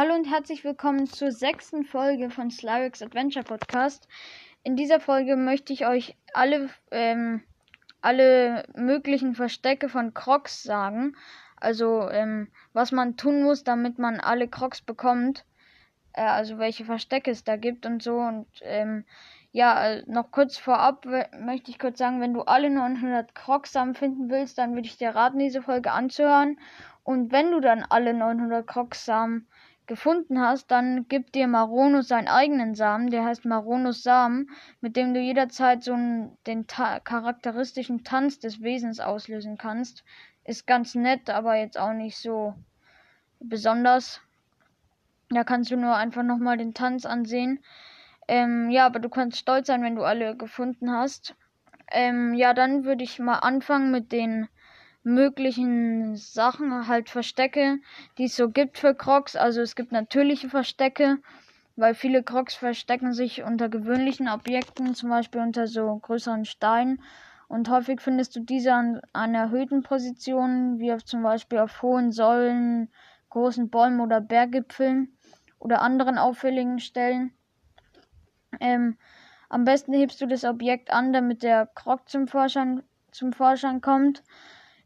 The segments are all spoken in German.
Hallo und herzlich willkommen zur sechsten Folge von Slyrix Adventure Podcast. In dieser Folge möchte ich euch alle, ähm, alle möglichen Verstecke von Crocs sagen. Also, ähm, was man tun muss, damit man alle Crocs bekommt. Äh, also, welche Verstecke es da gibt und so. Und, ähm, ja, äh, noch kurz vorab möchte ich kurz sagen, wenn du alle 900 Crocs finden willst, dann würde ich dir raten, diese Folge anzuhören. Und wenn du dann alle 900 Crocs gefunden hast, dann gibt dir Maronus seinen eigenen Samen, der heißt Maronus Samen, mit dem du jederzeit so den ta charakteristischen Tanz des Wesens auslösen kannst. Ist ganz nett, aber jetzt auch nicht so besonders. Da kannst du nur einfach nochmal den Tanz ansehen. Ähm, ja, aber du kannst stolz sein, wenn du alle gefunden hast. Ähm, ja, dann würde ich mal anfangen mit den möglichen Sachen, halt Verstecke, die es so gibt für Crocs. Also es gibt natürliche Verstecke, weil viele Crocs verstecken sich unter gewöhnlichen Objekten, zum Beispiel unter so größeren Steinen. Und häufig findest du diese an, an erhöhten Positionen, wie auf, zum Beispiel auf hohen Säulen, großen Bäumen oder Berggipfeln oder anderen auffälligen Stellen. Ähm, am besten hebst du das Objekt an, damit der Krog zum Vorschein, zum Vorschein kommt.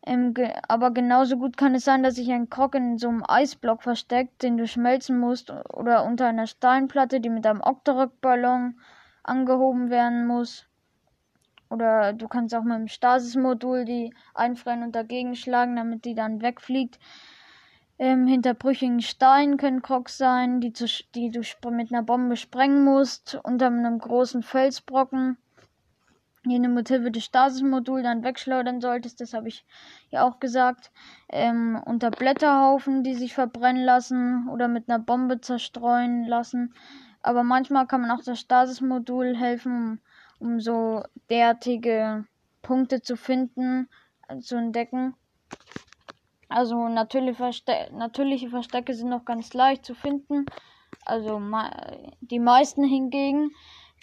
Ähm, ge aber genauso gut kann es sein, dass sich ein Krog in so einem Eisblock versteckt, den du schmelzen musst, oder unter einer Steinplatte, die mit einem Octorok-Ballon angehoben werden muss. Oder du kannst auch mit dem Stasis-Modul die einfrieren und dagegen schlagen, damit die dann wegfliegt. Ähm, hinter brüchigen Steinen können Crocs sein, die, zu, die du mit einer Bombe sprengen musst. Unter einem großen Felsbrocken jene Mithilfe des Stasis-Moduls dann wegschleudern solltest, das habe ich ja auch gesagt, ähm, unter Blätterhaufen, die sich verbrennen lassen oder mit einer Bombe zerstreuen lassen. Aber manchmal kann man auch das Stasis-Modul helfen, um, um so derartige Punkte zu finden, äh, zu entdecken. Also natürliche, Verste natürliche Verstecke sind noch ganz leicht zu finden. Also die meisten hingegen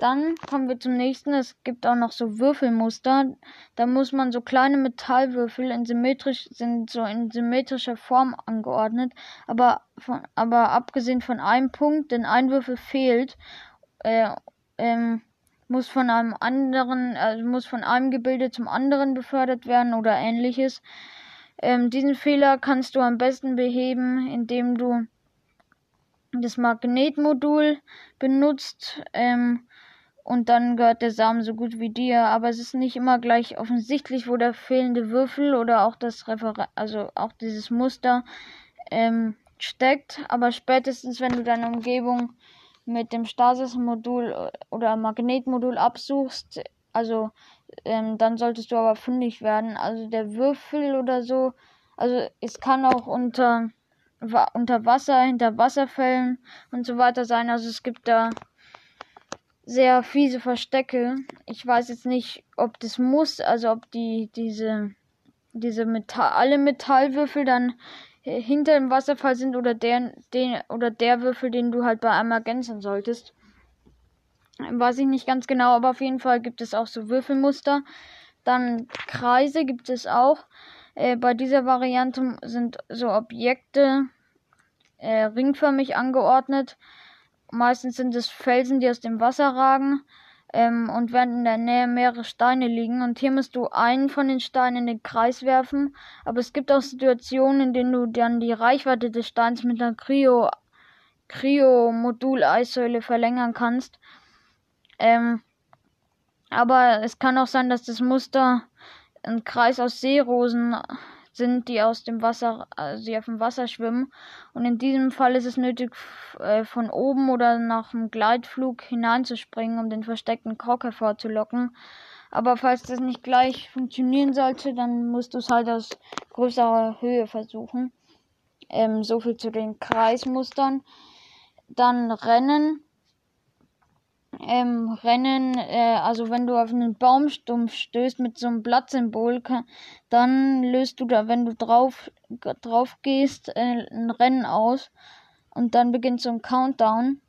dann kommen wir zum nächsten. Es gibt auch noch so Würfelmuster. Da muss man so kleine Metallwürfel in symmetrisch sind so in symmetrischer Form angeordnet, aber von, aber abgesehen von einem Punkt, denn ein Würfel fehlt, äh, ähm, muss von einem anderen, also muss von einem Gebilde zum anderen befördert werden oder ähnliches. Ähm, diesen Fehler kannst du am besten beheben, indem du das Magnetmodul benutzt. Ähm, und dann gehört der Samen so gut wie dir. Aber es ist nicht immer gleich offensichtlich, wo der fehlende Würfel oder auch das Refer also auch dieses Muster ähm, steckt. Aber spätestens, wenn du deine Umgebung mit dem Stasis-Modul oder Magnetmodul absuchst, also ähm, dann solltest du aber fündig werden. Also der Würfel oder so, also es kann auch unter unter Wasser, hinter Wasserfällen und so weiter sein. Also es gibt da sehr fiese Verstecke. Ich weiß jetzt nicht, ob das muss, also ob die diese diese Metall, alle Metallwürfel dann hinter dem Wasserfall sind oder der, den oder der Würfel, den du halt bei einmal ergänzen solltest. Weiß ich nicht ganz genau, aber auf jeden Fall gibt es auch so Würfelmuster. Dann Kreise gibt es auch. Äh, bei dieser Variante sind so Objekte äh, ringförmig angeordnet. Meistens sind es Felsen, die aus dem Wasser ragen ähm, und werden in der Nähe mehrere Steine liegen. Und hier musst du einen von den Steinen in den Kreis werfen. Aber es gibt auch Situationen, in denen du dann die Reichweite des Steins mit einer Cryo, Cryo-Modul-Eissäule verlängern kannst. Ähm, aber es kann auch sein, dass das Muster ein Kreis aus Seerosen sind, die aus dem Wasser, also die auf dem Wasser schwimmen. Und in diesem Fall ist es nötig, äh, von oben oder nach einem Gleitflug hineinzuspringen, um den versteckten Krog hervorzulocken. Aber falls das nicht gleich funktionieren sollte, dann musst du es halt aus größerer Höhe versuchen. Ähm, so viel zu den Kreismustern. Dann Rennen ähm, Rennen, äh, also wenn du auf einen Baumstumpf stößt mit so einem Blattsymbol, kann, dann löst du da, wenn du drauf, drauf gehst, äh, ein Rennen aus und dann beginnt so ein Countdown.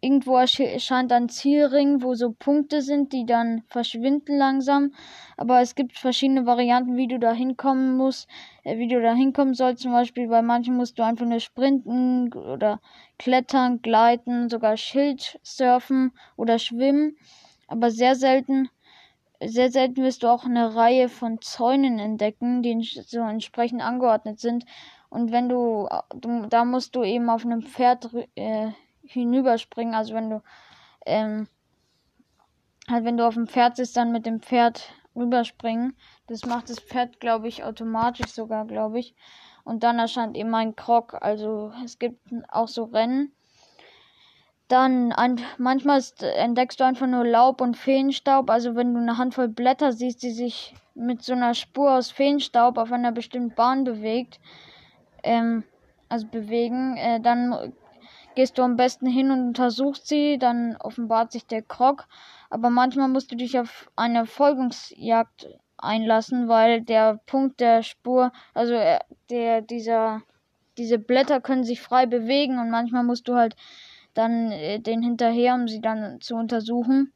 Irgendwo erscheint ein Zielring, wo so Punkte sind, die dann verschwinden langsam. Aber es gibt verschiedene Varianten, wie du da hinkommen musst, äh, wie du da hinkommen sollst. Zum Beispiel bei manchen musst du einfach nur sprinten oder klettern, gleiten, sogar Schild surfen oder schwimmen. Aber sehr selten, sehr selten wirst du auch eine Reihe von Zäunen entdecken, die so entsprechend angeordnet sind. Und wenn du, du da musst du eben auf einem Pferd äh, hinüberspringen. Also wenn du, ähm, halt wenn du auf dem Pferd sitzt, dann mit dem Pferd rüberspringen. Das macht das Pferd, glaube ich, automatisch sogar, glaube ich. Und dann erscheint eben ein Krog. Also es gibt auch so Rennen. Dann ein, manchmal ist, entdeckst du einfach nur Laub und Feenstaub. Also wenn du eine Handvoll Blätter siehst, die sich mit so einer Spur aus Feenstaub auf einer bestimmten Bahn bewegt, ähm, also bewegen, äh, dann gehst du am besten hin und untersuchst sie, dann offenbart sich der Krog. Aber manchmal musst du dich auf eine Folgungsjagd einlassen, weil der Punkt der Spur, also äh, der, dieser, diese Blätter können sich frei bewegen und manchmal musst du halt dann äh, den hinterher, um sie dann zu untersuchen.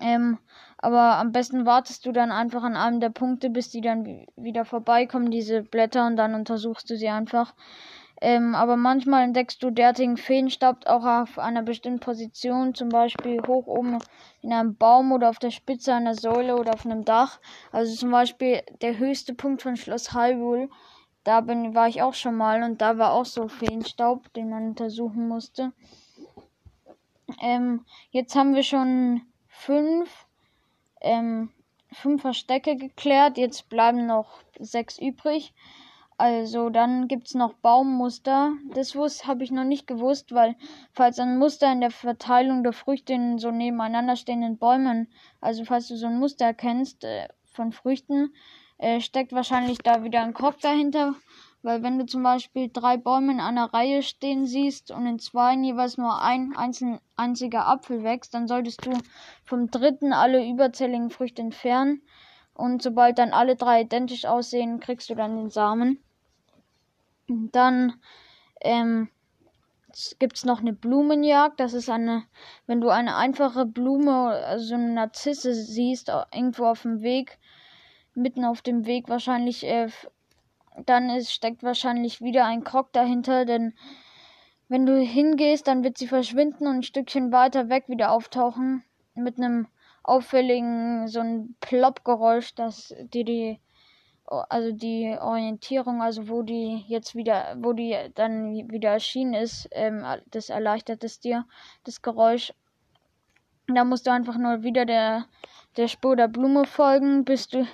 Ähm, aber am besten wartest du dann einfach an einem der Punkte, bis die dann wieder vorbeikommen, diese Blätter, und dann untersuchst du sie einfach. Ähm, aber manchmal entdeckst du derartigen Feenstaub auch auf einer bestimmten Position, zum Beispiel hoch oben in einem Baum oder auf der Spitze einer Säule oder auf einem Dach. Also zum Beispiel der höchste Punkt von Schloss Hyrule. Da bin, war ich auch schon mal und da war auch so Feenstaub, den man untersuchen musste. Ähm, jetzt haben wir schon fünf, ähm, fünf Verstecke geklärt. Jetzt bleiben noch sechs übrig. Also dann gibt es noch Baummuster. Das habe ich noch nicht gewusst, weil falls ein Muster in der Verteilung der Früchte in so nebeneinander stehenden Bäumen, also falls du so ein Muster erkennst äh, von Früchten, äh, steckt wahrscheinlich da wieder ein Krog dahinter. Weil wenn du zum Beispiel drei Bäume in einer Reihe stehen siehst und in zwei jeweils nur ein einzeln, einziger Apfel wächst, dann solltest du vom dritten alle überzähligen Früchte entfernen. Und sobald dann alle drei identisch aussehen, kriegst du dann den Samen. Dann ähm, gibt es noch eine Blumenjagd. Das ist eine, wenn du eine einfache Blume, also eine Narzisse siehst, irgendwo auf dem Weg, mitten auf dem Weg wahrscheinlich, äh, dann ist, steckt wahrscheinlich wieder ein Krog dahinter, denn wenn du hingehst, dann wird sie verschwinden und ein Stückchen weiter weg wieder auftauchen mit einem auffälligen, so ein Plopp-Geräusch, das dir die also die Orientierung, also wo die jetzt wieder, wo die dann wieder erschienen ist, ähm, das erleichtert es dir, das Geräusch. Da musst du einfach nur wieder der, der Spur der Blume folgen, bis du,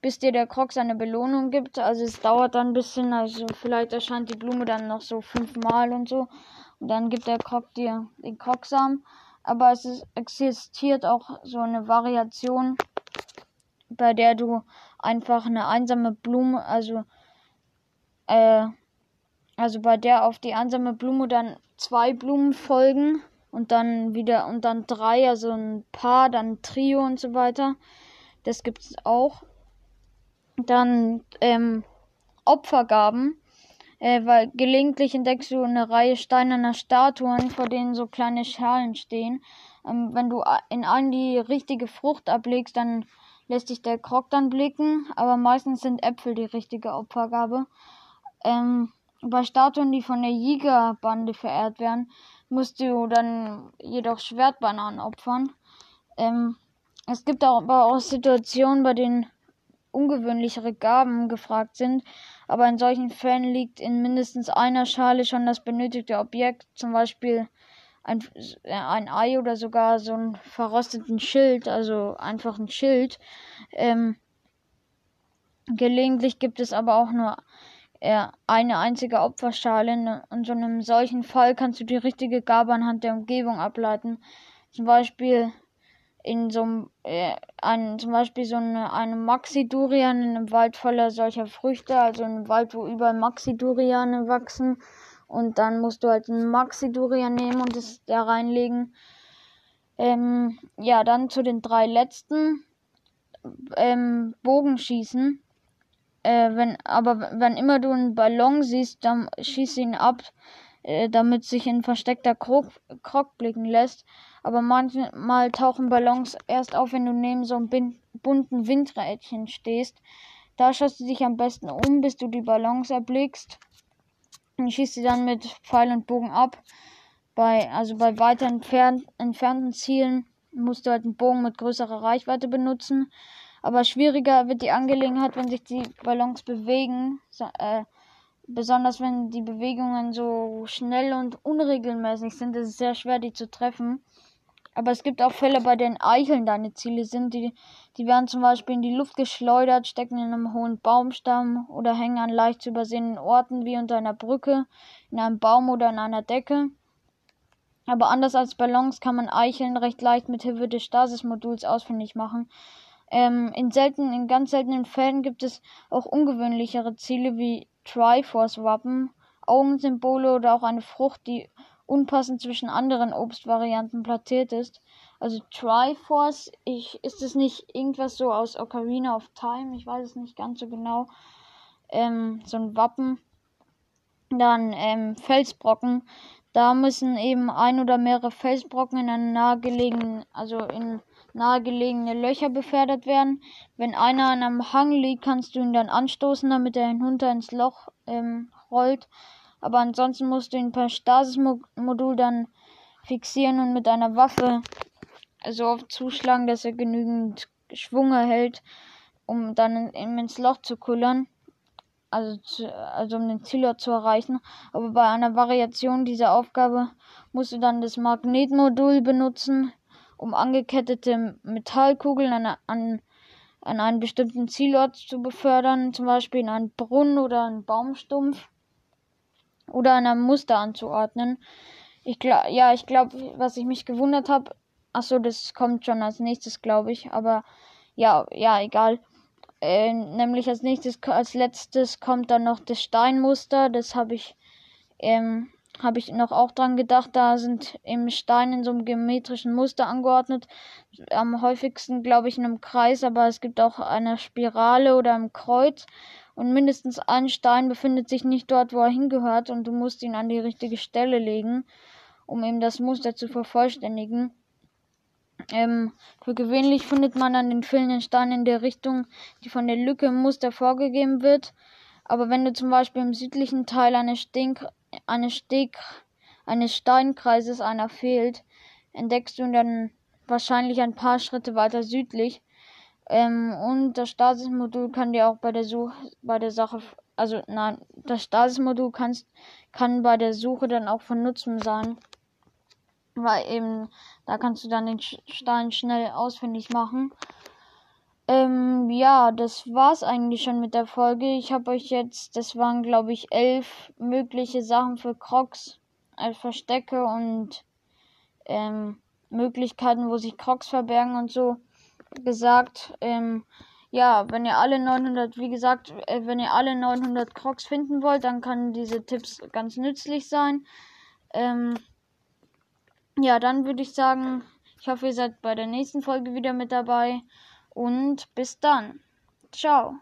bis dir der Krog seine Belohnung gibt. Also es dauert dann ein bisschen, also vielleicht erscheint die Blume dann noch so fünfmal und so. Und dann gibt der Krog dir den Krogsamen. Aber es ist, existiert auch so eine Variation, bei der du einfach eine einsame Blume, also äh, also bei der auf die einsame Blume dann zwei Blumen folgen und dann wieder und dann drei, also ein Paar, dann ein Trio und so weiter. Das gibt es auch. Dann ähm, Opfergaben, äh, weil gelegentlich entdeckst du eine Reihe steinerner Statuen, vor denen so kleine Schalen stehen. Ähm, wenn du in einen die richtige Frucht ablegst, dann lässt sich der Krog dann blicken, aber meistens sind Äpfel die richtige Opfergabe. Ähm, bei Statuen, die von der Jägerbande verehrt werden, musst du dann jedoch Schwertbananen opfern. Ähm, es gibt aber auch Situationen, bei denen ungewöhnlichere Gaben gefragt sind, aber in solchen Fällen liegt in mindestens einer Schale schon das benötigte Objekt, zum Beispiel ein, ein Ei oder sogar so einen verrosteten Schild, also einfach ein Schild. Ähm, gelegentlich gibt es aber auch nur äh, eine einzige Opferschale. In, in so einem solchen Fall kannst du die richtige Gabe anhand der Umgebung ableiten. Zum Beispiel in so einem, äh, ein, zum Beispiel so eine, eine Maxi-Durian in einem Wald voller solcher Früchte, also in einem Wald, wo überall Maxi-Duriane wachsen und dann musst du halt einen Maxi-Durian nehmen und es da reinlegen. Ähm, ja, dann zu den drei letzten. Ähm, Bogenschießen. Äh, wenn, aber wenn immer du einen Ballon siehst, dann schieß ihn ab. äh, damit sich ein versteckter Krog, Krog blicken lässt. Aber manchmal tauchen Ballons erst auf, wenn du neben so einem bunten Windrädchen stehst. Da schaust du dich am besten um, bis du die Ballons erblickst. Und schießt sie dann mit Pfeil und Bogen ab. Bei, also bei weiter entfernt, entfernten Zielen musst du halt einen Bogen mit größerer Reichweite benutzen. Aber schwieriger wird die Angelegenheit, wenn sich die Ballons bewegen. So, äh, besonders wenn die Bewegungen so schnell und unregelmäßig sind, ist es sehr schwer, die zu treffen. Aber es gibt auch Fälle, bei denen Eicheln deine Ziele sind. Die, die werden zum Beispiel in die Luft geschleudert, stecken in einem hohen Baumstamm oder hängen an leicht zu übersehenen Orten wie unter einer Brücke, in einem Baum oder in einer Decke. Aber anders als Ballons kann man Eicheln recht leicht mit Hilfe des Stasis-Moduls ausfindig machen. Ähm, in, selten, in ganz seltenen Fällen gibt es auch ungewöhnlichere Ziele wie Triforce-Wappen, Augensymbole oder auch eine Frucht, die unpassend zwischen anderen Obstvarianten platziert ist. Also Triforce, ich, ist es nicht irgendwas so aus Ocarina of Time? Ich weiß es nicht ganz so genau. Ähm, so ein Wappen. Dann ähm, Felsbrocken. Da müssen eben ein oder mehrere Felsbrocken in einen nahegelegenen, also in nahegelegene Löcher befördert werden. Wenn einer an einem Hang liegt, kannst du ihn dann anstoßen, damit er hinunter ins Loch ähm, rollt. Aber ansonsten musst du ihn per Stasis-Modul dann fixieren und mit einer Waffe so oft zuschlagen, dass er genügend Schwung erhält, um dann ins Loch zu kullern. Also, zu, also um den Zielort zu erreichen. Aber bei einer Variation dieser Aufgabe musst du dann das Magnetmodul benutzen, um angekettete Metallkugeln an, an, an einen bestimmten Zielort zu befördern, zum Beispiel in einen Brunnen oder einen Baumstumpf oder einem Muster anzuordnen. Ich glaube, ja, ich glaube, was ich mich gewundert habe, ach so, das kommt schon als nächstes, glaube ich, aber ja, ja, egal. Äh, nämlich als nächstes, als letztes kommt dann noch das Steinmuster. Das habe ich ähm, habe ich noch auch dran gedacht. Da sind im Stein in so einem geometrischen Muster angeordnet. Am häufigsten, glaube ich, in einem Kreis, aber es gibt auch eine Spirale oder ein Kreuz. Und mindestens ein Stein befindet sich nicht dort, wo er hingehört, und du musst ihn an die richtige Stelle legen, um eben das Muster zu vervollständigen. Ähm, für gewöhnlich findet man an den fehlenden Steinen in der Richtung, die von der Lücke im Muster vorgegeben wird. Aber wenn du zum Beispiel im südlichen Teil eines, Stink, eines, Steg, eines Steinkreises einer fehlt, entdeckst du ihn dann wahrscheinlich ein paar Schritte weiter südlich. Ähm, und das Stasis-Modul kann dir auch bei der Suche, bei der Sache, also nein, das Stasis-Modul kann bei der Suche dann auch von Nutzen sein. Weil eben, da kannst du dann den Stein schnell ausfindig machen. Ähm, ja, das war's eigentlich schon mit der Folge. Ich habe euch jetzt, das waren glaube ich elf mögliche Sachen für Crocs als Verstecke und ähm, Möglichkeiten, wo sich Crocs verbergen und so gesagt. Ähm, ja, wenn ihr alle 900, wie gesagt, äh, wenn ihr alle 900 Crocs finden wollt, dann kann diese Tipps ganz nützlich sein. Ähm, ja, dann würde ich sagen, ich hoffe, ihr seid bei der nächsten Folge wieder mit dabei und bis dann. Ciao.